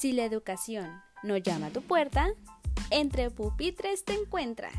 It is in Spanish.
Si la educación no llama a tu puerta, entre pupitres te encuentra.